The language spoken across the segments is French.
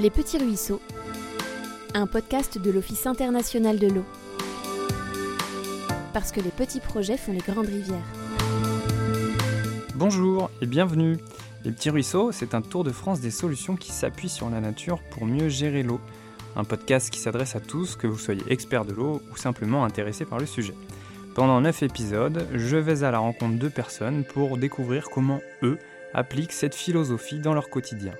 Les Petits Ruisseaux, un podcast de l'Office international de l'eau. Parce que les petits projets font les grandes rivières. Bonjour et bienvenue. Les Petits Ruisseaux, c'est un tour de France des solutions qui s'appuient sur la nature pour mieux gérer l'eau. Un podcast qui s'adresse à tous, que vous soyez expert de l'eau ou simplement intéressé par le sujet. Pendant 9 épisodes, je vais à la rencontre de personnes pour découvrir comment eux appliquent cette philosophie dans leur quotidien.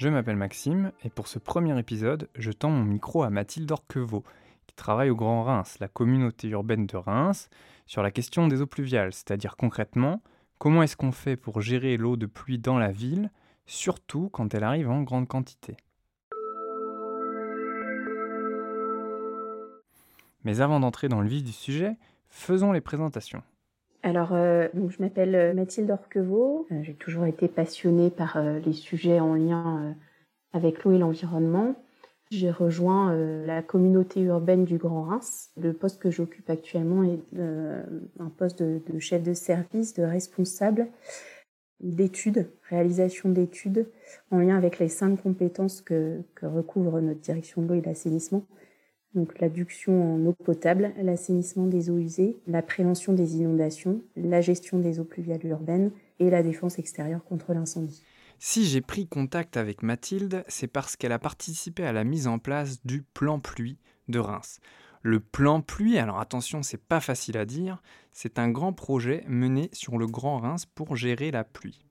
Je m'appelle Maxime et pour ce premier épisode, je tends mon micro à Mathilde Orquevaux, qui travaille au Grand Reims, la communauté urbaine de Reims, sur la question des eaux pluviales, c'est-à-dire concrètement comment est-ce qu'on fait pour gérer l'eau de pluie dans la ville, surtout quand elle arrive en grande quantité. Mais avant d'entrer dans le vif du sujet, faisons les présentations. Alors, euh, donc je m'appelle euh, Mathilde Orquevaux. Euh, j'ai toujours été passionnée par les sujets en lien avec l'eau et l'environnement. J'ai rejoint la communauté urbaine du Grand Reims. Le poste que j'occupe actuellement est un poste de, chef de service, de responsable d'études, réalisation d'études en lien avec les cinq compétences que, que recouvre notre direction de l'eau et de l'assainissement donc l'adduction en eau potable, l'assainissement des eaux usées, la prévention des inondations, la gestion des eaux pluviales urbaines et la défense extérieure contre l'incendie. Si j'ai pris contact avec Mathilde, c'est parce qu'elle a participé à la mise en place du plan pluie de Reims. Le plan pluie, alors attention, c'est pas facile à dire, c'est un grand projet mené sur le Grand Reims pour gérer la pluie.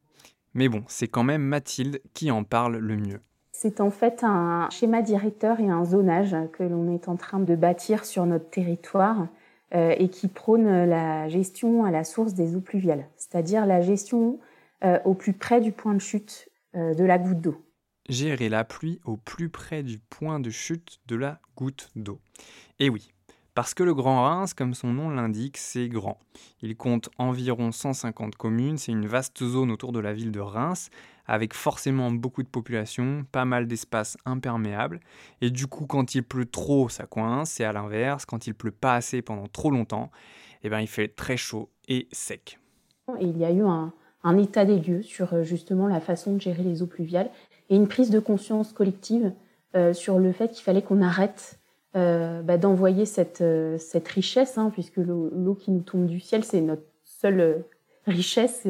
Mais bon, c'est quand même Mathilde qui en parle le mieux. C'est en fait un schéma directeur et un zonage que l'on est en train de bâtir sur notre territoire euh, et qui prône la gestion à la source des eaux pluviales, c'est-à-dire la gestion euh, au plus près du point de chute euh, de la goutte d'eau. Gérer la pluie au plus près du point de chute de la goutte d'eau. Et oui, parce que le Grand Reims, comme son nom l'indique, c'est grand. Il compte environ 150 communes, c'est une vaste zone autour de la ville de Reims, avec forcément beaucoup de population, pas mal d'espaces imperméables, et du coup quand il pleut trop ça coince, et à l'inverse, quand il pleut pas assez pendant trop longtemps, eh ben, il fait très chaud et sec. il y a eu un, état des lieux sur euh, justement la façon de gérer les eaux pluviales, et une prise de conscience collective euh, sur le fait qu'il fallait qu'on arrête euh, bah, d'envoyer cette, euh, cette richesse, hein, puisque l'eau qui nous tombe du ciel, c'est notre seule euh, richesse,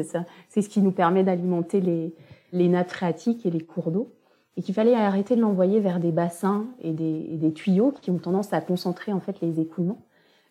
c'est ce qui nous permet d'alimenter les, les nappes phréatiques et les cours d'eau, et qu'il fallait arrêter de l'envoyer vers des bassins et des, des, tuyaux qui ont tendance à concentrer en fait les écoulements,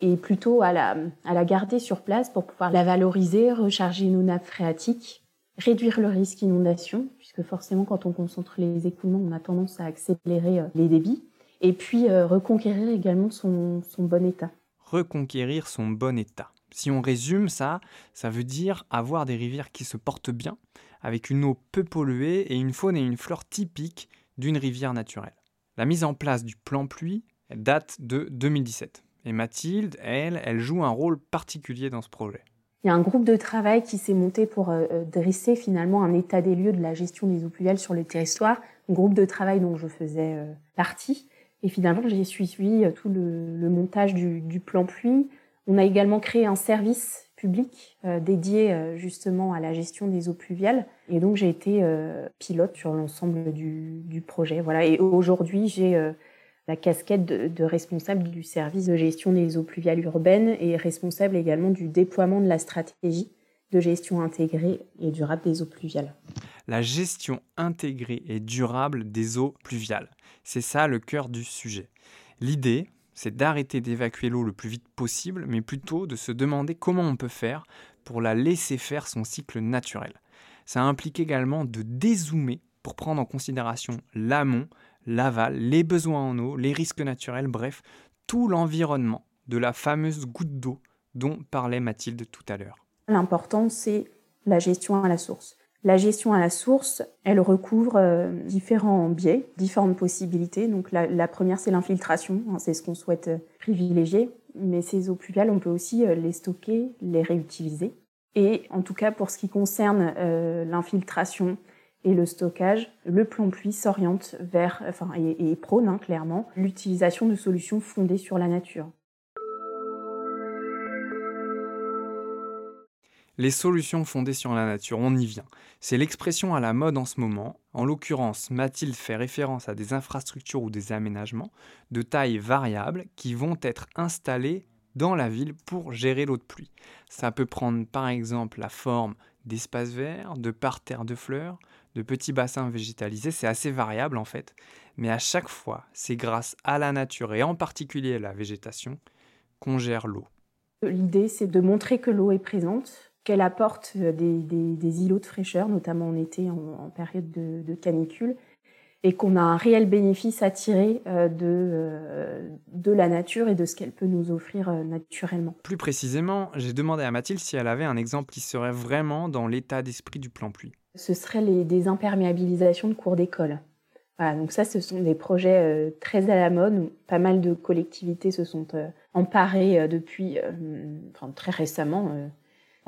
et plutôt à la, à la garder sur place pour pouvoir la valoriser, recharger nos nappes phréatiques, réduire le risque inondation, puisque forcément quand on concentre les écoulements, on a tendance à accélérer les débits et puis euh, reconquérir également son, bon état. Reconquérir son bon état. Si on résume ça, ça veut dire avoir des rivières qui se portent bien, avec une eau peu polluée et une faune et une flore typiques d'une rivière naturelle. La mise en place du plan pluie date de 2017. Et Mathilde, elle, elle joue un rôle particulier dans ce projet. Il y a un groupe de travail qui s'est monté pour euh, euh, dresser finalement un état des lieux de la gestion des eaux pluviales sur le territoire. Un groupe de travail dont je faisais partie et finalement, j'ai suivi euh, tout le, montage du, plan pluie. On a également créé un service public euh, dédié euh, justement à la gestion des eaux pluviales. Et donc, j'ai été pilote sur l'ensemble du, projet. Voilà. Et aujourd'hui, j'ai la casquette de, responsable du service de gestion des eaux pluviales urbaines et responsable également du déploiement de la stratégie de gestion intégrée et durable des eaux pluviales. La gestion intégrée et durable des eaux pluviales. C'est ça le cœur du sujet. L'idée, c'est d'arrêter d'évacuer l'eau le plus vite possible, mais plutôt de se demander comment on peut faire pour la laisser faire son cycle naturel. Ça implique également de dézoomer pour prendre en considération l'amont, l'aval, les besoins en eau, les risques naturels, bref, tout l'environnement de la fameuse goutte d'eau dont parlait Mathilde tout à l'heure. L'important, c'est la gestion à la source. La gestion à la source, elle recouvre euh, différents biais, différentes possibilités. Donc la, première, c'est l'infiltration, hein, c'est ce qu'on souhaite euh, privilégier. Mais ces eaux pluviales, on peut aussi euh, les stocker, les réutiliser. Et en tout cas, pour ce qui concerne l'infiltration et le stockage, le plan pluie s'oriente vers, enfin, et, prône hein, clairement l'utilisation de solutions fondées sur la nature. Les solutions fondées sur la nature, on y vient. C'est l'expression à la mode en ce moment. En l'occurrence, Mathilde fait référence à des infrastructures ou des aménagements de taille variable qui vont être installés dans la ville pour gérer l'eau de pluie. Ça peut prendre par exemple la forme d'espaces verts, de parterres de fleurs, de petits bassins végétalisés, c'est assez variable en fait. Mais à chaque fois, c'est grâce à la nature et en particulier la végétation qu'on gère l'eau. L'idée, c'est de montrer que l'eau est présente, qu'elle apporte euh, des, îlots de fraîcheur, notamment en été, en, période de, canicule, et qu'on a un réel bénéfice à tirer euh, de, euh, de la nature et de ce qu'elle peut nous offrir naturellement. Plus précisément, j'ai demandé à Mathilde si elle avait un exemple qui serait vraiment dans l'état d'esprit du plan pluie. Ce serait les désimperméabilisations de cours d'école. Voilà, donc ça, ce sont des projets très à la mode. Pas mal de collectivités se sont emparées depuis enfin, très récemment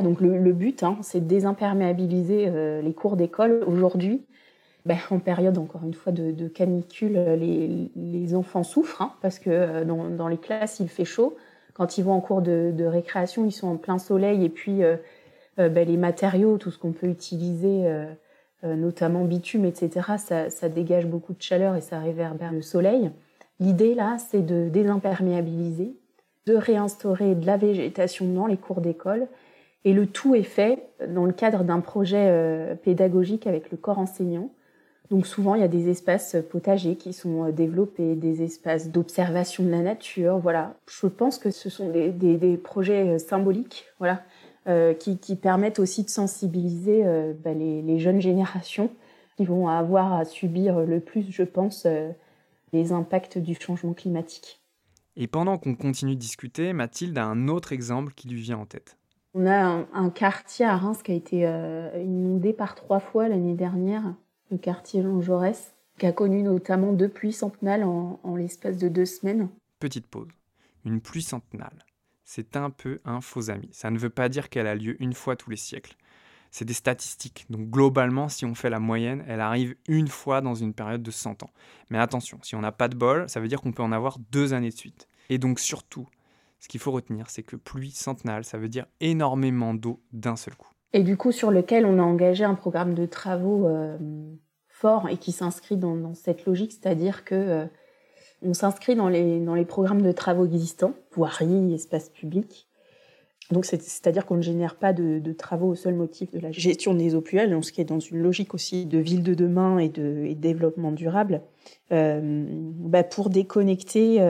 donc le, but, hein, c'est de désimperméabiliser euh, les cours d'école. Aujourd'hui, ben, en période, encore une fois, de, canicule, les, enfants souffrent hein, parce que euh, dans, les classes, il fait chaud. Quand ils vont en cours de, récréation, ils sont en plein soleil et puis euh, ben, les matériaux, tout ce qu'on peut utiliser, notamment bitume, etc., ça, ça, dégage beaucoup de chaleur et ça réverbère le soleil. L'idée, là, c'est de désimperméabiliser, de réinstaurer de la végétation dans les cours d'école et le tout est fait dans le cadre d'un projet euh, pédagogique avec le corps enseignant. Donc souvent, il y a des espaces potagers qui sont euh, développés, des espaces d'observation de la nature. Voilà, je pense que ce sont des, projets euh, symboliques, voilà, qui, permettent aussi de sensibiliser bah, les, jeunes générations qui vont avoir à subir le plus, je pense, les impacts du changement climatique. Et pendant qu'on continue de discuter, Mathilde a un autre exemple qui lui vient en tête. On a un, quartier à Reims qui a été euh, inondé par trois fois l'année dernière, le quartier Jean qui a connu notamment deux pluies centenales en, l'espace de deux semaines. Petite pause. Une pluie centenale, c'est un peu un faux ami. Ça ne veut pas dire qu'elle a lieu une fois tous les siècles. C'est des statistiques. Donc globalement, si on fait la moyenne, elle arrive une fois dans une période de 100 ans. Mais attention, si on n'a pas de bol, ça veut dire qu'on peut en avoir deux années de suite. Et donc surtout, ce qu'il faut retenir, c'est que pluie centenale, ça veut dire énormément d'eau d'un seul coup. Et du coup, sur lequel on a engagé un programme de travaux euh, fort et qui s'inscrit dans, cette logique, c'est-à-dire que euh, on s'inscrit dans les, dans les programmes de travaux existants, voirie, espace public. Donc, c'est-à-dire qu'on ne génère pas de, travaux au seul motif de la gestion des eaux pluviales, ce qui est dans une logique aussi de ville de demain et de, développement durable, euh, bah, pour déconnecter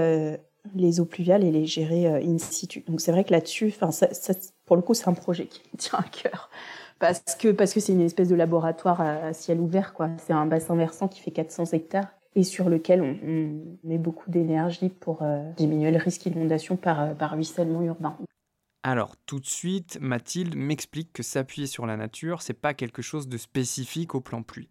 les eaux pluviales et les gérer euh, in situ. Donc c'est vrai que là-dessus, pour le coup, c'est un projet qui me tient à cœur parce que parce que c'est une espèce de laboratoire à, ciel ouvert. C'est un bassin versant qui fait 400 hectares et sur lequel on, met beaucoup d'énergie pour euh, diminuer le risque d'inondation par, euh, par ruissellement urbain. Alors, tout de suite, Mathilde m'explique que s'appuyer sur la nature, c'est pas quelque chose de spécifique au plan pluie,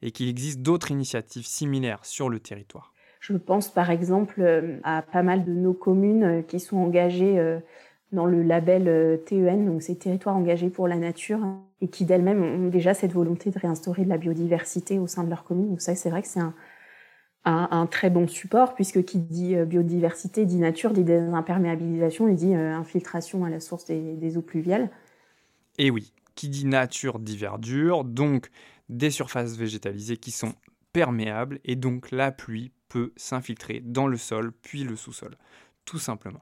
et qu'il existe d'autres initiatives similaires sur le territoire. Je pense par exemple euh, à pas mal de nos communes euh, qui sont engagées euh, dans le label TEN, donc c'est Territoires engagés pour la nature, et qui d'elles-mêmes ont déjà cette volonté de réinstaurer de la biodiversité au sein de leur commune. Donc ça, c'est vrai que c'est un, très bon support, puisque qui dit biodiversité dit nature, dit désimperméabilisation, il dit infiltration à la source des, des eaux pluviales. Et oui, qui dit nature dit verdure, donc des surfaces végétalisées qui sont perméables, et donc la pluie peut s'infiltrer dans le sol, puis le sous-sol, tout simplement.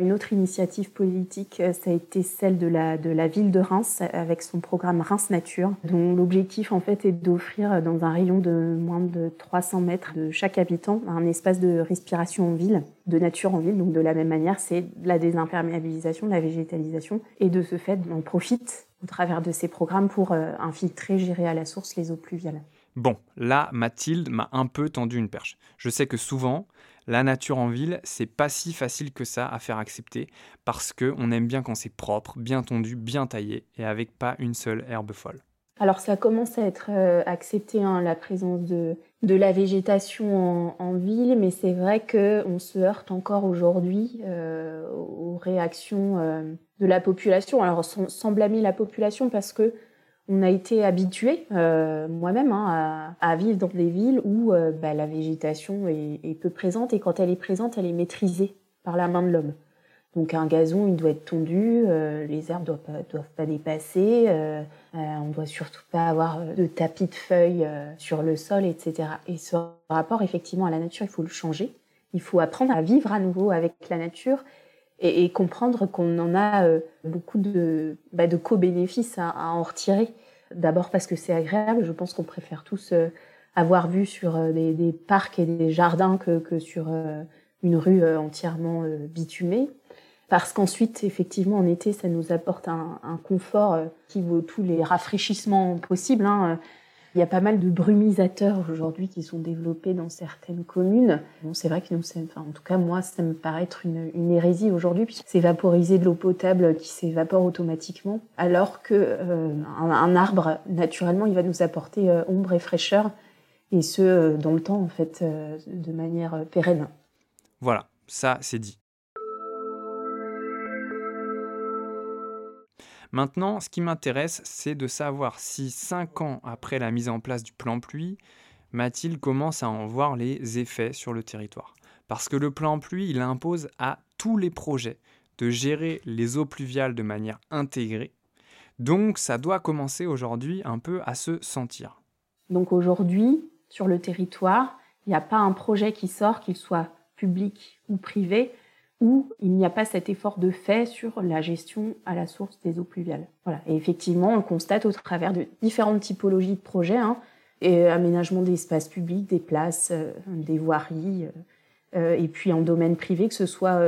Une autre initiative politique, euh, ça a été celle de la, de la ville de Reims avec son programme Reims Nature, dont l'objectif en fait est d'offrir euh, dans un rayon de moins de 300 mètres de chaque habitant un espace de respiration en ville, de nature en ville. Donc de la même manière, c'est la désimperméabilisation, la végétalisation, et de ce fait, on profite au travers de ces programmes pour euh, infiltrer, gérer à la source les eaux pluviales. Bon, là, Mathilde m'a un peu tendu une perche. Je sais que souvent, la nature en ville, c'est pas si facile que ça à faire accepter parce que on aime bien quand c'est propre, bien tondu, bien taillé et avec pas une seule herbe folle. Alors ça commence à être euh, accepté hein, la présence de, la végétation en, ville, mais c'est vrai qu'on se heurte encore aujourd'hui euh, aux réactions euh, de la population. Alors sans blâmer la population parce que on a été habitué, euh, moi-même, hein, à, vivre dans des villes où euh, bah, la végétation est, peu présente et quand elle est présente, elle est maîtrisée par la main de l'homme. Donc un gazon, il doit être tondu, euh, les herbes doivent doivent pas dépasser, on doit surtout pas avoir de tapis de feuilles sur le sol, etc. Et ce rapport effectivement à la nature, il faut le changer. Il faut apprendre à vivre à nouveau avec la nature et, comprendre qu'on en a beaucoup de, bah, de co-bénéfices à, en retirer. D'abord parce que c'est agréable, je pense qu'on préfère tous avoir vu sur des, des, parcs et des jardins que, que sur une rue entièrement bitumée parce qu'ensuite, effectivement, en été, ça nous apporte un, confort euh, qui vaut tous les rafraîchissements possibles. Hein. Il y a pas mal de brumisateurs aujourd'hui qui sont développés dans certaines communes. Bon, c'est vrai que nous, enfin, en tout cas, moi, ça me paraît être une, hérésie aujourd'hui, puisque c'est vaporiser de l'eau potable qui s'évapore automatiquement, alors que euh, un, arbre, naturellement, il va nous apporter euh, ombre et fraîcheur, et ce, dans le temps, en fait, de manière pérenne. Voilà, ça, c'est dit. Maintenant, ce qui m'intéresse, c'est de savoir si cinq ans après la mise en place du plan pluie, Mathilde commence à en voir les effets sur le territoire. Parce que le plan pluie, il impose à tous les projets de gérer les eaux pluviales de manière intégrée. Donc ça doit commencer aujourd'hui un peu à se sentir. Donc aujourd'hui, sur le territoire, il n'y a pas un projet qui sort, qu'il soit public ou privé, où il n'y a pas cet effort de fait sur la gestion à la source des eaux pluviales. Voilà. Et effectivement, on constate au travers de différentes typologies de projets, hein, et aménagement d'espaces publics, des places, euh, des voiries, euh, euh, et puis en domaine privé, que ce soit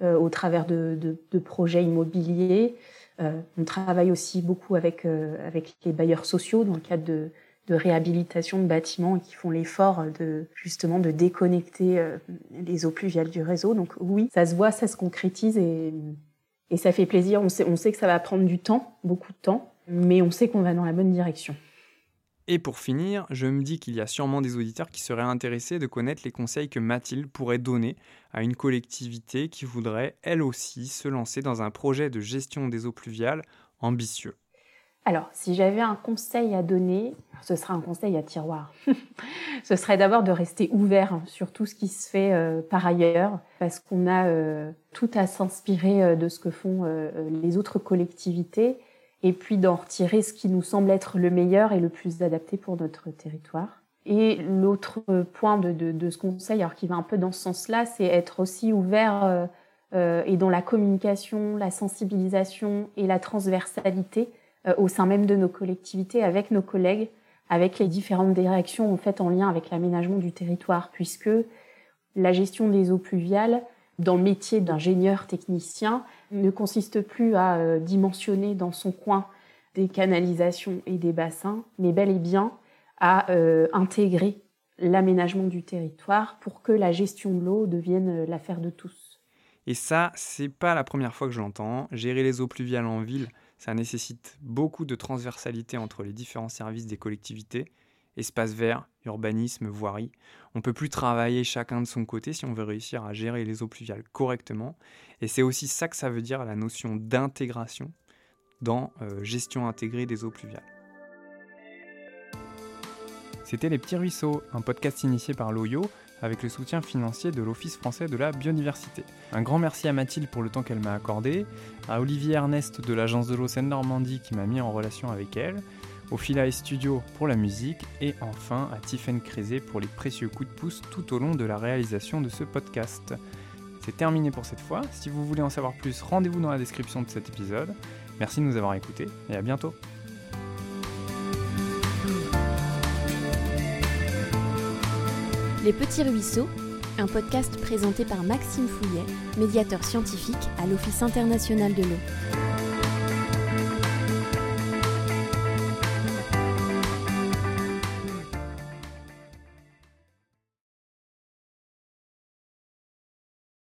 au travers de, projets immobiliers. on travaille aussi beaucoup avec les bailleurs sociaux dans le cadre de, de réhabilitation de bâtiments qui font l'effort de justement de déconnecter euh, les eaux pluviales du réseau. Donc oui, ça se voit, ça se concrétise et, et ça fait plaisir. On sait que ça va prendre du temps, beaucoup de temps, mais on sait qu'on va dans la bonne direction. Et pour finir, je me dis qu'il y a sûrement des auditeurs qui seraient intéressés de connaître les conseils que Mathilde pourrait donner à une collectivité qui voudrait, elle aussi, se lancer dans un projet de gestion des eaux pluviales ambitieux. Alors, si j'avais un conseil à donner, ce serait un conseil à tiroir. ce serait d'abord de rester ouvert sur tout ce qui se fait euh, par ailleurs, parce qu'on a euh, tout à s'inspirer euh, de ce que font les autres collectivités, et puis d'en retirer ce qui nous semble être le meilleur et le plus adapté pour notre territoire. Et l'autre point de, de, ce conseil, alors qui va un peu dans ce sens-là, c'est être aussi ouvert et dans la communication, la sensibilisation et la transversalité au sein même de nos collectivités, avec nos collègues, avec les différentes directions en en lien avec l'aménagement du territoire, puisque la gestion des eaux pluviales dans le métier d'ingénieur technicien ne consiste plus à euh, dimensionner dans son coin des canalisations et des bassins, mais bel et bien à euh, intégrer l'aménagement du territoire pour que la gestion de l'eau devienne l'affaire de tous. Et ça, c'est pas la première fois que je l'entends. Gérer les eaux pluviales en ville, ça nécessite beaucoup de transversalité entre les différents services des collectivités, espaces verts, urbanisme, voirie. On ne peut plus travailler chacun de son côté si on veut réussir à gérer les eaux pluviales correctement. Et c'est aussi ça que ça veut dire la notion d'intégration dans euh, gestion intégrée des eaux pluviales. C'était Les Petits Ruisseaux, un podcast initié par l'OYO avec le soutien financier de l'Office français de la biodiversité. Un grand merci à Mathilde pour le temps qu'elle m'a accordé, à Olivier Ernest de l'agence de l'eau Seine-Normandie qui m'a mis en relation avec elle, au Philae Studio pour la musique et enfin à Tiffaine Crézé pour les précieux coups de pouce tout au long de la réalisation de ce podcast. C'est terminé pour cette fois. Si vous voulez en savoir plus, rendez-vous dans la description de cet épisode. Merci de nous avoir écoutés et à bientôt. Les Petits Ruisseaux, un podcast présenté par Maxime Fouillet, médiateur scientifique à l'Office international de l'eau.